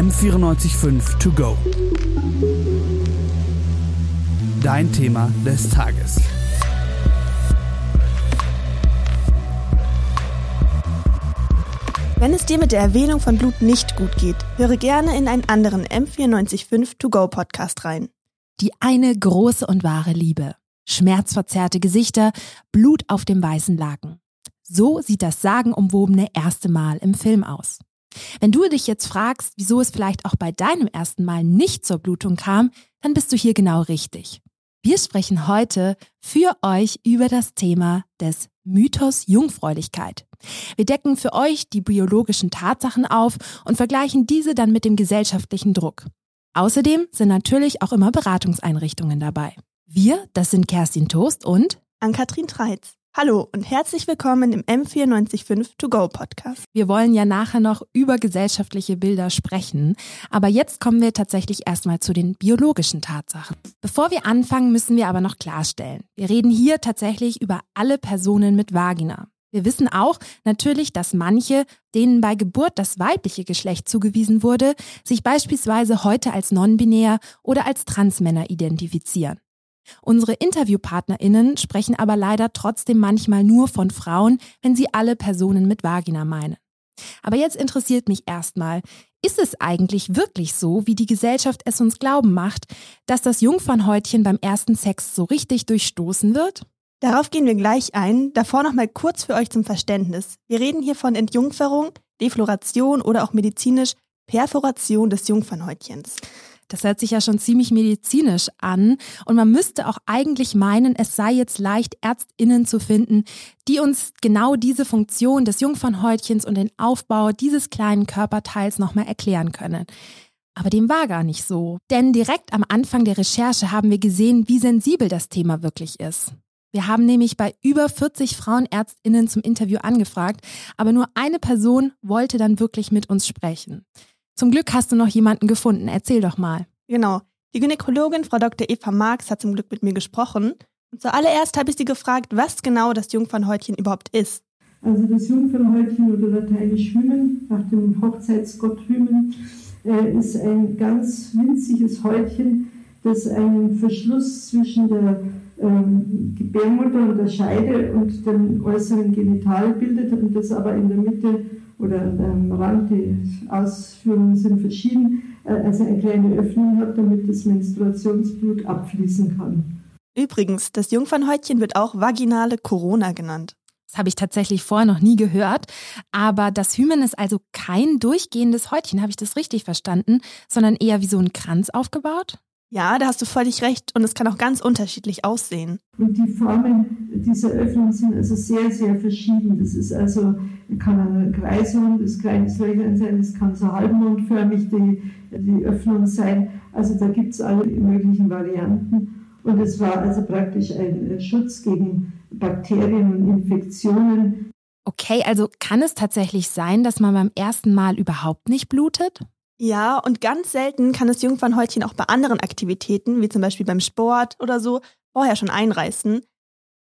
M945 To Go. Dein Thema des Tages. Wenn es dir mit der Erwähnung von Blut nicht gut geht, höre gerne in einen anderen M945 To Go Podcast rein. Die eine große und wahre Liebe. Schmerzverzerrte Gesichter, Blut auf dem weißen Laken. So sieht das sagenumwobene erste Mal im Film aus. Wenn du dich jetzt fragst, wieso es vielleicht auch bei deinem ersten Mal nicht zur Blutung kam, dann bist du hier genau richtig. Wir sprechen heute für euch über das Thema des Mythos Jungfräulichkeit. Wir decken für euch die biologischen Tatsachen auf und vergleichen diese dann mit dem gesellschaftlichen Druck. Außerdem sind natürlich auch immer Beratungseinrichtungen dabei. Wir, das sind Kerstin Toast und Ann-Kathrin Treitz. Hallo und herzlich willkommen im M945 To Go Podcast. Wir wollen ja nachher noch über gesellschaftliche Bilder sprechen, aber jetzt kommen wir tatsächlich erstmal zu den biologischen Tatsachen. Bevor wir anfangen, müssen wir aber noch klarstellen. Wir reden hier tatsächlich über alle Personen mit Vagina. Wir wissen auch natürlich, dass manche, denen bei Geburt das weibliche Geschlecht zugewiesen wurde, sich beispielsweise heute als non-binär oder als Transmänner identifizieren. Unsere InterviewpartnerInnen sprechen aber leider trotzdem manchmal nur von Frauen, wenn sie alle Personen mit Vagina meinen. Aber jetzt interessiert mich erstmal, ist es eigentlich wirklich so, wie die Gesellschaft es uns glauben macht, dass das Jungfernhäutchen beim ersten Sex so richtig durchstoßen wird? Darauf gehen wir gleich ein. Davor noch mal kurz für euch zum Verständnis. Wir reden hier von Entjungferung, Defloration oder auch medizinisch Perforation des Jungfernhäutchens. Das hört sich ja schon ziemlich medizinisch an und man müsste auch eigentlich meinen, es sei jetzt leicht, Ärztinnen zu finden, die uns genau diese Funktion des Jungfernhäutchens und den Aufbau dieses kleinen Körperteils nochmal erklären können. Aber dem war gar nicht so. Denn direkt am Anfang der Recherche haben wir gesehen, wie sensibel das Thema wirklich ist. Wir haben nämlich bei über 40 Frauenärztinnen zum Interview angefragt, aber nur eine Person wollte dann wirklich mit uns sprechen. Zum Glück hast du noch jemanden gefunden. Erzähl doch mal. Genau. Die Gynäkologin Frau Dr. Eva Marx hat zum Glück mit mir gesprochen. Und zuallererst habe ich sie gefragt, was genau das Jungfernhäutchen überhaupt ist. Also das Jungfernhäutchen oder lateinisch Hymen, nach dem Hochzeitsgott Hymen, äh, ist ein ganz winziges Häutchen, das einen Verschluss zwischen der ähm, Gebärmutter und der Scheide und dem äußeren Genital bildet und das aber in der Mitte oder am Rand, die Ausführungen sind verschieden, äh, also eine kleine Öffnung hat, damit das Menstruationsblut abfließen kann. Übrigens, das Jungfernhäutchen wird auch vaginale Corona genannt. Das habe ich tatsächlich vorher noch nie gehört. Aber das Hymen ist also kein durchgehendes Häutchen, habe ich das richtig verstanden, sondern eher wie so ein Kranz aufgebaut? Ja, da hast du völlig recht und es kann auch ganz unterschiedlich aussehen. Und die Formen dieser Öffnung sind also sehr, sehr verschieden. Das ist also, kann eine Kreisung, das kleines Löchlein sein, das kann so halbmondförmig die, die Öffnung sein. Also da gibt es alle möglichen Varianten. Und es war also praktisch ein Schutz gegen Bakterien und Infektionen. Okay, also kann es tatsächlich sein, dass man beim ersten Mal überhaupt nicht blutet? Ja, und ganz selten kann das Jungfernhäutchen auch bei anderen Aktivitäten, wie zum Beispiel beim Sport oder so, vorher schon einreißen.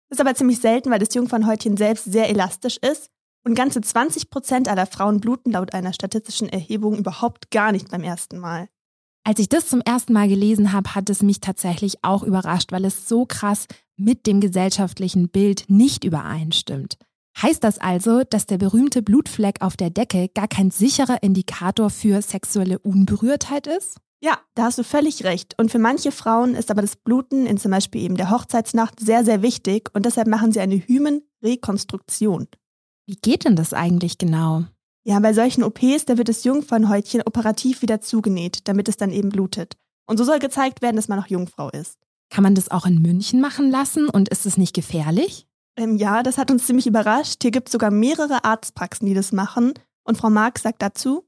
Das ist aber ziemlich selten, weil das Jungfernhäutchen selbst sehr elastisch ist und ganze 20 Prozent aller Frauen bluten laut einer statistischen Erhebung überhaupt gar nicht beim ersten Mal. Als ich das zum ersten Mal gelesen habe, hat es mich tatsächlich auch überrascht, weil es so krass mit dem gesellschaftlichen Bild nicht übereinstimmt. Heißt das also, dass der berühmte Blutfleck auf der Decke gar kein sicherer Indikator für sexuelle Unberührtheit ist? Ja, da hast du völlig recht. Und für manche Frauen ist aber das Bluten in zum Beispiel eben der Hochzeitsnacht sehr, sehr wichtig und deshalb machen sie eine Hymenrekonstruktion. Wie geht denn das eigentlich genau? Ja, bei solchen OPs, da wird das Jungfernhäutchen operativ wieder zugenäht, damit es dann eben blutet. Und so soll gezeigt werden, dass man noch Jungfrau ist. Kann man das auch in München machen lassen und ist es nicht gefährlich? Ähm, ja, das hat uns ziemlich überrascht. Hier gibt es sogar mehrere Arztpraxen, die das machen. Und Frau Marx sagt dazu,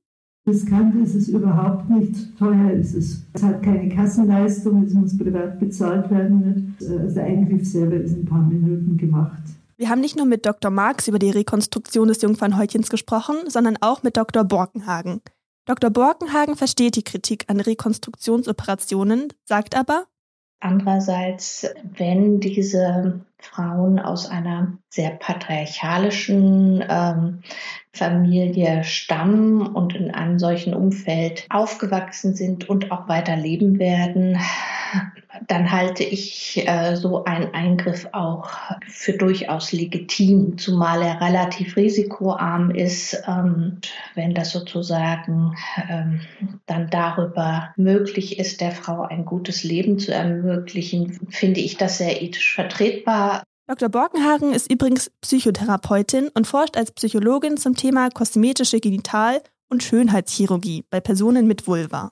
Riskant ist es überhaupt nicht, teuer ist es. Es hat keine Kassenleistung, es muss privat bezahlt werden. Nicht? Also der Eingriff selber ist in ein paar Minuten gemacht. Wir haben nicht nur mit Dr. Marx über die Rekonstruktion des Jungfernhäutchens gesprochen, sondern auch mit Dr. Borkenhagen. Dr. Borkenhagen versteht die Kritik an Rekonstruktionsoperationen, sagt aber, Andererseits, wenn diese Frauen aus einer sehr patriarchalischen ähm, Familie stammen und in einem solchen Umfeld aufgewachsen sind und auch weiter leben werden, dann halte ich äh, so einen Eingriff auch für durchaus legitim, zumal er relativ risikoarm ist. Ähm, wenn das sozusagen ähm, dann darüber möglich ist, der Frau ein gutes Leben zu ermöglichen, finde ich das sehr ethisch vertretbar. Dr. Borkenhagen ist übrigens Psychotherapeutin und forscht als Psychologin zum Thema kosmetische Genital- und Schönheitschirurgie bei Personen mit Vulva.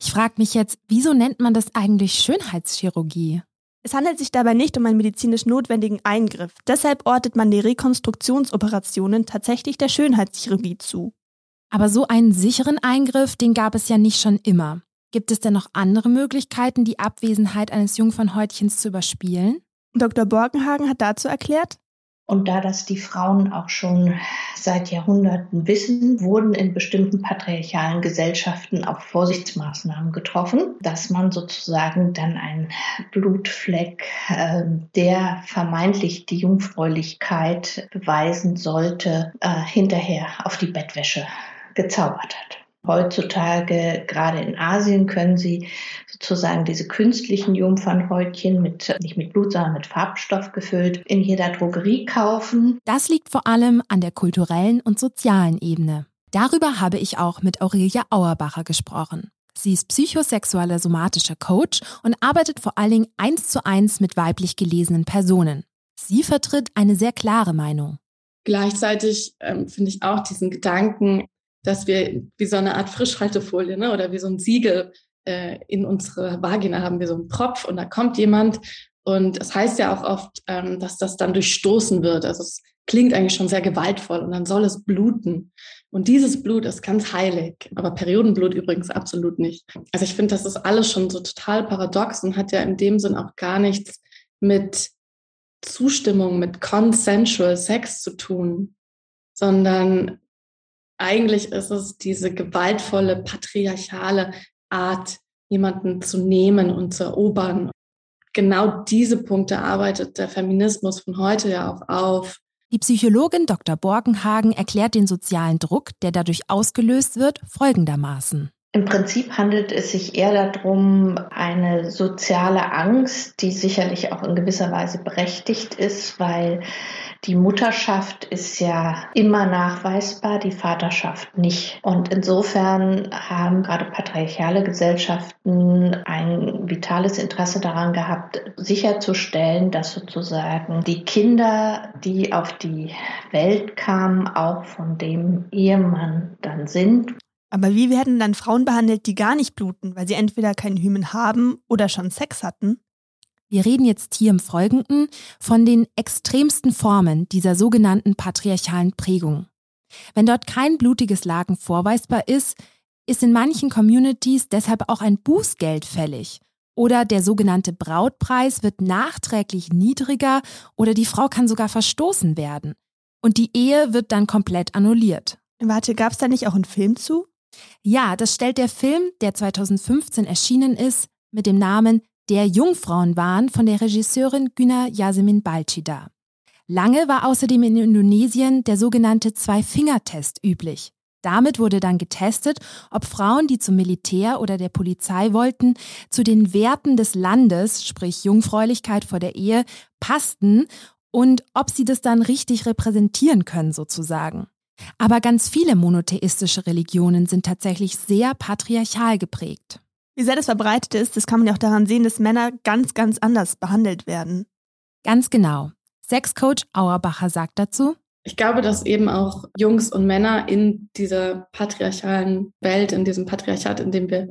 Ich frage mich jetzt, wieso nennt man das eigentlich Schönheitschirurgie? Es handelt sich dabei nicht um einen medizinisch notwendigen Eingriff. Deshalb ortet man die Rekonstruktionsoperationen tatsächlich der Schönheitschirurgie zu. Aber so einen sicheren Eingriff, den gab es ja nicht schon immer. Gibt es denn noch andere Möglichkeiten, die Abwesenheit eines Jungfernhäutchens zu überspielen? Dr. Borkenhagen hat dazu erklärt, und da das die Frauen auch schon seit Jahrhunderten wissen, wurden in bestimmten patriarchalen Gesellschaften auch Vorsichtsmaßnahmen getroffen, dass man sozusagen dann einen Blutfleck, äh, der vermeintlich die Jungfräulichkeit beweisen sollte, äh, hinterher auf die Bettwäsche gezaubert hat. Heutzutage, gerade in Asien, können Sie sozusagen diese künstlichen Jungfernhäutchen mit, nicht mit Blut, sondern mit Farbstoff gefüllt, in jeder Drogerie kaufen. Das liegt vor allem an der kulturellen und sozialen Ebene. Darüber habe ich auch mit Aurelia Auerbacher gesprochen. Sie ist psychosexueller somatischer Coach und arbeitet vor allen Dingen eins zu eins mit weiblich gelesenen Personen. Sie vertritt eine sehr klare Meinung. Gleichzeitig ähm, finde ich auch diesen Gedanken, dass wir wie so eine Art Frischhaltefolie ne, oder wie so ein Siegel äh, in unsere Vagina haben, wie so ein Propf und da kommt jemand und es heißt ja auch oft, ähm, dass das dann durchstoßen wird. Also es klingt eigentlich schon sehr gewaltvoll und dann soll es bluten. Und dieses Blut ist ganz heilig, aber Periodenblut übrigens absolut nicht. Also ich finde, das ist alles schon so total paradox und hat ja in dem Sinn auch gar nichts mit Zustimmung, mit consensual Sex zu tun, sondern eigentlich ist es diese gewaltvolle, patriarchale Art, jemanden zu nehmen und zu erobern. Genau diese Punkte arbeitet der Feminismus von heute ja auch auf. Die Psychologin Dr. Borgenhagen erklärt den sozialen Druck, der dadurch ausgelöst wird, folgendermaßen. Im Prinzip handelt es sich eher darum, eine soziale Angst, die sicherlich auch in gewisser Weise berechtigt ist, weil die Mutterschaft ist ja immer nachweisbar, die Vaterschaft nicht. Und insofern haben gerade patriarchale Gesellschaften ein vitales Interesse daran gehabt, sicherzustellen, dass sozusagen die Kinder, die auf die Welt kamen, auch von dem Ehemann dann sind. Aber wie werden dann Frauen behandelt, die gar nicht bluten, weil sie entweder keinen Hymen haben oder schon Sex hatten? Wir reden jetzt hier im Folgenden von den extremsten Formen dieser sogenannten patriarchalen Prägung. Wenn dort kein blutiges Lagen vorweisbar ist, ist in manchen Communities deshalb auch ein Bußgeld fällig. Oder der sogenannte Brautpreis wird nachträglich niedriger oder die Frau kann sogar verstoßen werden. Und die Ehe wird dann komplett annulliert. Warte, gab es da nicht auch einen Film zu? Ja, das stellt der Film, der 2015 erschienen ist, mit dem Namen Der Jungfrauenwahn von der Regisseurin Güner Yasemin Balci dar. Lange war außerdem in Indonesien der sogenannte Zwei-Finger-Test üblich. Damit wurde dann getestet, ob Frauen, die zum Militär oder der Polizei wollten, zu den Werten des Landes, sprich Jungfräulichkeit vor der Ehe, passten und ob sie das dann richtig repräsentieren können sozusagen. Aber ganz viele monotheistische Religionen sind tatsächlich sehr patriarchal geprägt. Wie sehr das verbreitet ist, das kann man ja auch daran sehen, dass Männer ganz, ganz anders behandelt werden. Ganz genau. Sexcoach Auerbacher sagt dazu, ich glaube, dass eben auch Jungs und Männer in dieser patriarchalen Welt, in diesem Patriarchat, in dem wir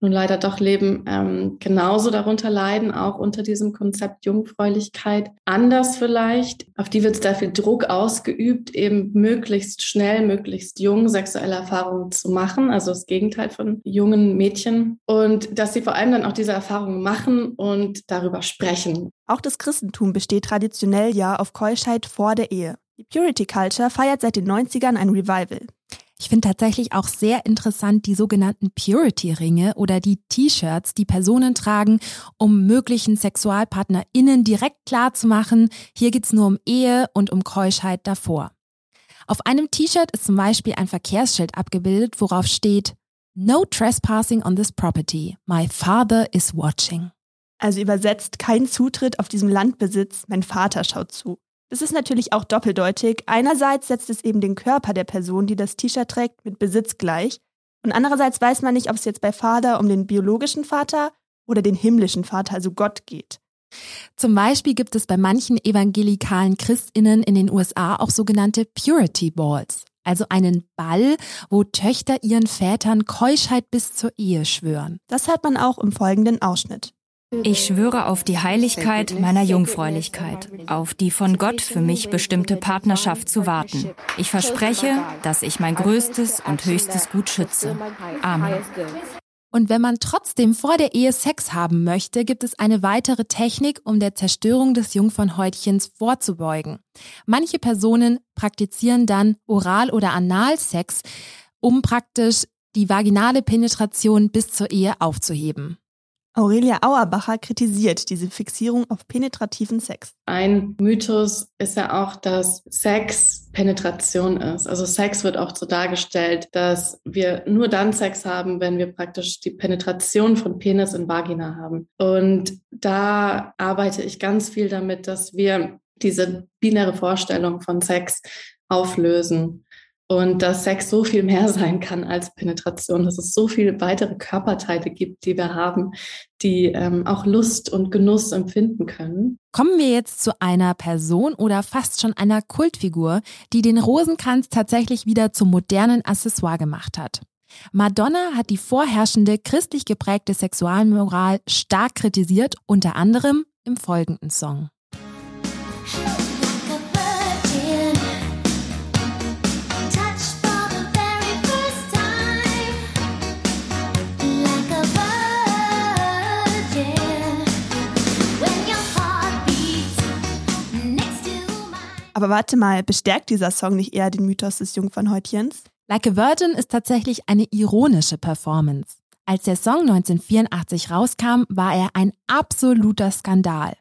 nun leider doch leben, ähm, genauso darunter leiden, auch unter diesem Konzept Jungfräulichkeit. Anders vielleicht, auf die wird sehr viel Druck ausgeübt, eben möglichst schnell, möglichst jung sexuelle Erfahrungen zu machen, also das Gegenteil von jungen Mädchen. Und dass sie vor allem dann auch diese Erfahrungen machen und darüber sprechen. Auch das Christentum besteht traditionell ja auf Keuschheit vor der Ehe. Die Purity Culture feiert seit den 90ern ein Revival. Ich finde tatsächlich auch sehr interessant die sogenannten Purity-Ringe oder die T-Shirts, die Personen tragen, um möglichen SexualpartnerInnen direkt klarzumachen, hier geht's nur um Ehe und um Keuschheit davor. Auf einem T-Shirt ist zum Beispiel ein Verkehrsschild abgebildet, worauf steht No trespassing on this property. My father is watching. Also übersetzt kein Zutritt auf diesem Landbesitz, mein Vater schaut zu. Das ist natürlich auch doppeldeutig. Einerseits setzt es eben den Körper der Person, die das T-Shirt trägt, mit Besitz gleich. Und andererseits weiß man nicht, ob es jetzt bei Vater um den biologischen Vater oder den himmlischen Vater, also Gott, geht. Zum Beispiel gibt es bei manchen evangelikalen Christinnen in den USA auch sogenannte Purity Balls, also einen Ball, wo Töchter ihren Vätern Keuschheit bis zur Ehe schwören. Das hört man auch im folgenden Ausschnitt. Ich schwöre auf die Heiligkeit meiner Jungfräulichkeit, auf die von Gott für mich bestimmte Partnerschaft zu warten. Ich verspreche, dass ich mein größtes und höchstes Gut schütze. Amen. Und wenn man trotzdem vor der Ehe Sex haben möchte, gibt es eine weitere Technik, um der Zerstörung des Jungfernhäutchens vorzubeugen. Manche Personen praktizieren dann Oral- oder Analsex, um praktisch die vaginale Penetration bis zur Ehe aufzuheben. Aurelia Auerbacher kritisiert diese Fixierung auf penetrativen Sex. Ein Mythos ist ja auch, dass Sex Penetration ist. Also Sex wird auch so dargestellt, dass wir nur dann Sex haben, wenn wir praktisch die Penetration von Penis in Vagina haben. Und da arbeite ich ganz viel damit, dass wir diese binäre Vorstellung von Sex auflösen und dass Sex so viel mehr sein kann als Penetration, dass es so viele weitere Körperteile gibt, die wir haben, die ähm, auch Lust und Genuss empfinden können. Kommen wir jetzt zu einer Person oder fast schon einer Kultfigur, die den Rosenkranz tatsächlich wieder zum modernen Accessoire gemacht hat. Madonna hat die vorherrschende christlich geprägte Sexualmoral stark kritisiert, unter anderem im folgenden Song. Aber warte mal, bestärkt dieser Song nicht eher den Mythos des Jungfernhäutchens? Like a Virgin ist tatsächlich eine ironische Performance. Als der Song 1984 rauskam, war er ein absoluter Skandal.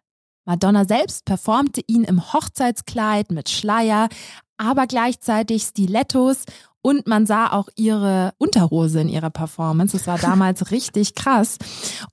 Madonna selbst performte ihn im Hochzeitskleid mit Schleier, aber gleichzeitig Stilettos und man sah auch ihre Unterhose in ihrer Performance. Das war damals richtig krass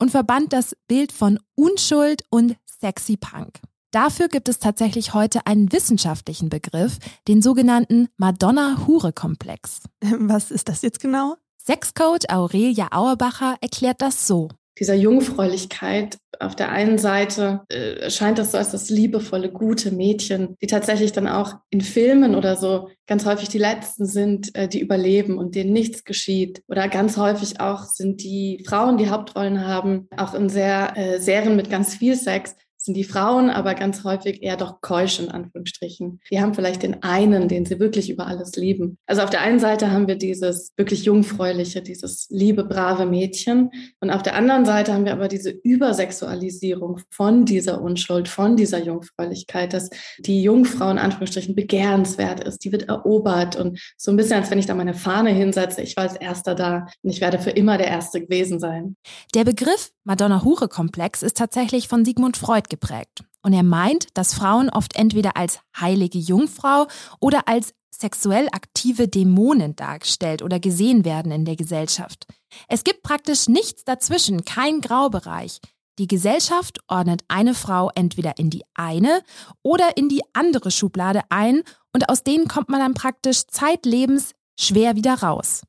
und verband das Bild von Unschuld und Sexy Punk. Dafür gibt es tatsächlich heute einen wissenschaftlichen Begriff, den sogenannten Madonna-Hure-Komplex. Was ist das jetzt genau? Sexcoach Aurelia Auerbacher erklärt das so. Dieser Jungfräulichkeit, auf der einen Seite äh, scheint das so als das liebevolle, gute Mädchen, die tatsächlich dann auch in Filmen oder so ganz häufig die Letzten sind, äh, die überleben und denen nichts geschieht. Oder ganz häufig auch sind die Frauen, die Hauptrollen haben, auch in sehr äh, Serien mit ganz viel Sex, sind die Frauen aber ganz häufig eher doch keusch in Anführungsstrichen. Die haben vielleicht den einen, den sie wirklich über alles lieben. Also auf der einen Seite haben wir dieses wirklich jungfräuliche, dieses liebe, brave Mädchen. Und auf der anderen Seite haben wir aber diese Übersexualisierung von dieser Unschuld, von dieser Jungfräulichkeit, dass die Jungfrau in Anführungsstrichen begehrenswert ist, die wird erobert und so ein bisschen, als wenn ich da meine Fahne hinsetze, ich war als Erster da und ich werde für immer der Erste gewesen sein. Der Begriff Madonna-Hure-Komplex ist tatsächlich von Sigmund Freud geprägt. Und er meint, dass Frauen oft entweder als heilige Jungfrau oder als sexuell aktive Dämonen dargestellt oder gesehen werden in der Gesellschaft. Es gibt praktisch nichts dazwischen, kein Graubereich. Die Gesellschaft ordnet eine Frau entweder in die eine oder in die andere Schublade ein und aus denen kommt man dann praktisch zeitlebens schwer wieder raus.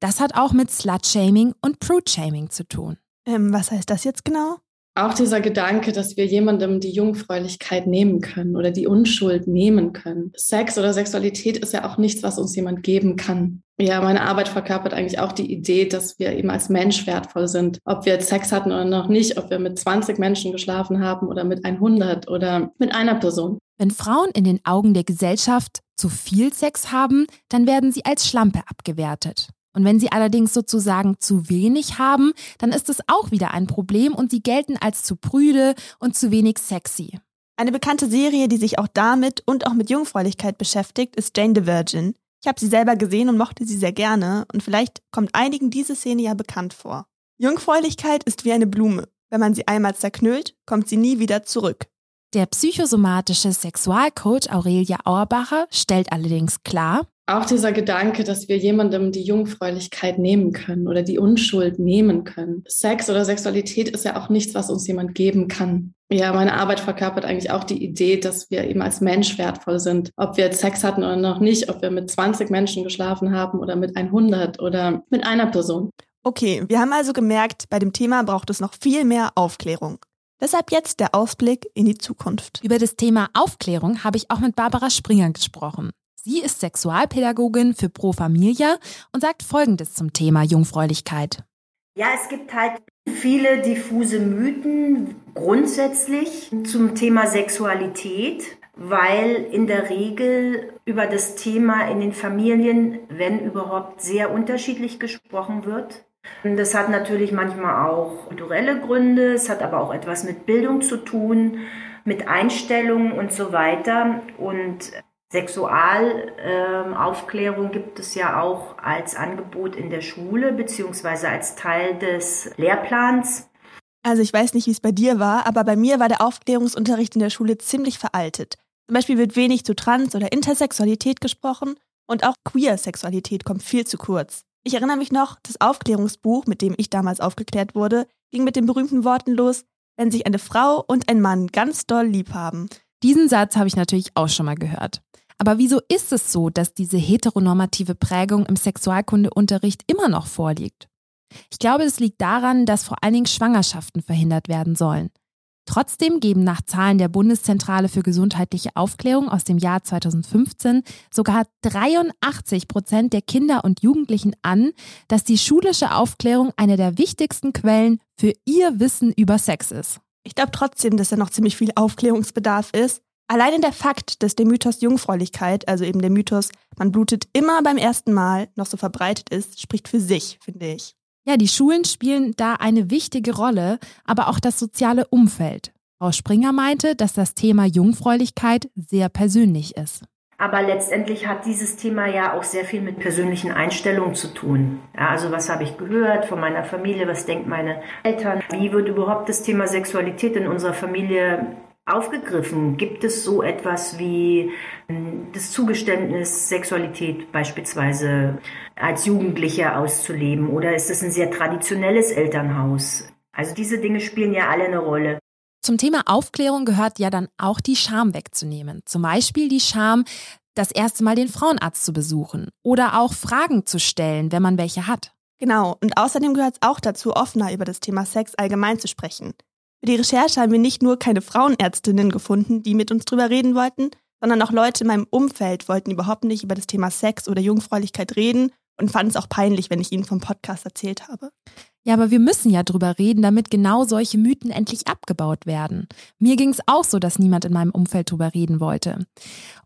Das hat auch mit Slut-Shaming und Prude-Shaming zu tun. Ähm, was heißt das jetzt genau? Auch dieser Gedanke, dass wir jemandem die Jungfräulichkeit nehmen können oder die Unschuld nehmen können. Sex oder Sexualität ist ja auch nichts, was uns jemand geben kann. Ja, meine Arbeit verkörpert eigentlich auch die Idee, dass wir eben als Mensch wertvoll sind. Ob wir jetzt Sex hatten oder noch nicht, ob wir mit 20 Menschen geschlafen haben oder mit 100 oder mit einer Person. Wenn Frauen in den Augen der Gesellschaft zu viel Sex haben, dann werden sie als Schlampe abgewertet. Und wenn sie allerdings sozusagen zu wenig haben, dann ist es auch wieder ein Problem und sie gelten als zu prüde und zu wenig sexy. Eine bekannte Serie, die sich auch damit und auch mit Jungfräulichkeit beschäftigt, ist Jane the Virgin. Ich habe sie selber gesehen und mochte sie sehr gerne und vielleicht kommt einigen diese Szene ja bekannt vor. Jungfräulichkeit ist wie eine Blume. Wenn man sie einmal zerknüllt, kommt sie nie wieder zurück. Der psychosomatische Sexualcoach Aurelia Auerbacher stellt allerdings klar, auch dieser Gedanke, dass wir jemandem die Jungfräulichkeit nehmen können oder die Unschuld nehmen können. Sex oder Sexualität ist ja auch nichts, was uns jemand geben kann. Ja, meine Arbeit verkörpert eigentlich auch die Idee, dass wir eben als Mensch wertvoll sind. Ob wir jetzt Sex hatten oder noch nicht, ob wir mit 20 Menschen geschlafen haben oder mit 100 oder mit einer Person. Okay, wir haben also gemerkt, bei dem Thema braucht es noch viel mehr Aufklärung. Deshalb jetzt der Ausblick in die Zukunft. Über das Thema Aufklärung habe ich auch mit Barbara Springer gesprochen. Sie ist Sexualpädagogin für Pro Familia und sagt Folgendes zum Thema Jungfräulichkeit. Ja, es gibt halt viele diffuse Mythen grundsätzlich zum Thema Sexualität, weil in der Regel über das Thema in den Familien, wenn überhaupt, sehr unterschiedlich gesprochen wird. Das hat natürlich manchmal auch kulturelle Gründe, es hat aber auch etwas mit Bildung zu tun, mit Einstellungen und so weiter. Und Sexualaufklärung gibt es ja auch als Angebot in der Schule beziehungsweise als Teil des Lehrplans. Also ich weiß nicht, wie es bei dir war, aber bei mir war der Aufklärungsunterricht in der Schule ziemlich veraltet. Zum Beispiel wird wenig zu Trans- oder Intersexualität gesprochen und auch Queer-Sexualität kommt viel zu kurz. Ich erinnere mich noch, das Aufklärungsbuch, mit dem ich damals aufgeklärt wurde, ging mit den berühmten Worten los, wenn sich eine Frau und ein Mann ganz doll lieb haben. Diesen Satz habe ich natürlich auch schon mal gehört. Aber wieso ist es so, dass diese heteronormative Prägung im Sexualkundeunterricht immer noch vorliegt? Ich glaube, es liegt daran, dass vor allen Dingen Schwangerschaften verhindert werden sollen. Trotzdem geben nach Zahlen der Bundeszentrale für gesundheitliche Aufklärung aus dem Jahr 2015 sogar 83 Prozent der Kinder und Jugendlichen an, dass die schulische Aufklärung eine der wichtigsten Quellen für ihr Wissen über Sex ist. Ich glaube trotzdem, dass da noch ziemlich viel Aufklärungsbedarf ist, Alleine der Fakt, dass der Mythos Jungfräulichkeit, also eben der Mythos, man blutet immer beim ersten Mal, noch so verbreitet ist, spricht für sich, finde ich. Ja, die Schulen spielen da eine wichtige Rolle, aber auch das soziale Umfeld. Frau Springer meinte, dass das Thema Jungfräulichkeit sehr persönlich ist. Aber letztendlich hat dieses Thema ja auch sehr viel mit persönlichen Einstellungen zu tun. Ja, also was habe ich gehört von meiner Familie, was denken meine Eltern, wie wird überhaupt das Thema Sexualität in unserer Familie aufgegriffen? Gibt es so etwas wie ähm, das Zugeständnis, Sexualität beispielsweise als Jugendlicher auszuleben? Oder ist es ein sehr traditionelles Elternhaus? Also diese Dinge spielen ja alle eine Rolle. Zum Thema Aufklärung gehört ja dann auch die Scham wegzunehmen. Zum Beispiel die Scham, das erste Mal den Frauenarzt zu besuchen oder auch Fragen zu stellen, wenn man welche hat. Genau, und außerdem gehört es auch dazu, offener über das Thema Sex allgemein zu sprechen. Für die Recherche haben wir nicht nur keine Frauenärztinnen gefunden, die mit uns drüber reden wollten, sondern auch Leute in meinem Umfeld wollten überhaupt nicht über das Thema Sex oder Jungfräulichkeit reden und fanden es auch peinlich, wenn ich ihnen vom Podcast erzählt habe. Ja, aber wir müssen ja drüber reden, damit genau solche Mythen endlich abgebaut werden. Mir ging es auch so, dass niemand in meinem Umfeld drüber reden wollte.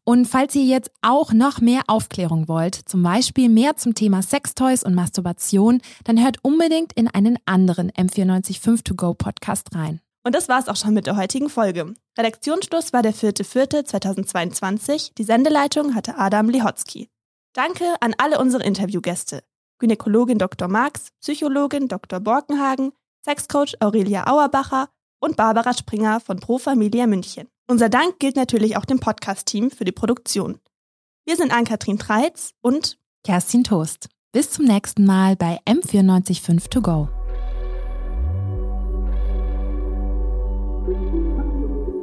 Und falls ihr jetzt auch noch mehr Aufklärung wollt, zum Beispiel mehr zum Thema Sextoys und Masturbation, dann hört unbedingt in einen anderen M945 To Go Podcast rein. Und das war's auch schon mit der heutigen Folge. Redaktionsschluss war der 4.4.2022. Die Sendeleitung hatte Adam Lehotzky. Danke an alle unsere Interviewgäste. Gynäkologin Dr. Marx, Psychologin Dr. Borkenhagen, Sexcoach Aurelia Auerbacher und Barbara Springer von Pro Familia München. Unser Dank gilt natürlich auch dem Podcast-Team für die Produktion. Wir sind Ann-Kathrin Treitz und Kerstin Toast. Bis zum nächsten Mal bei M945 To Go.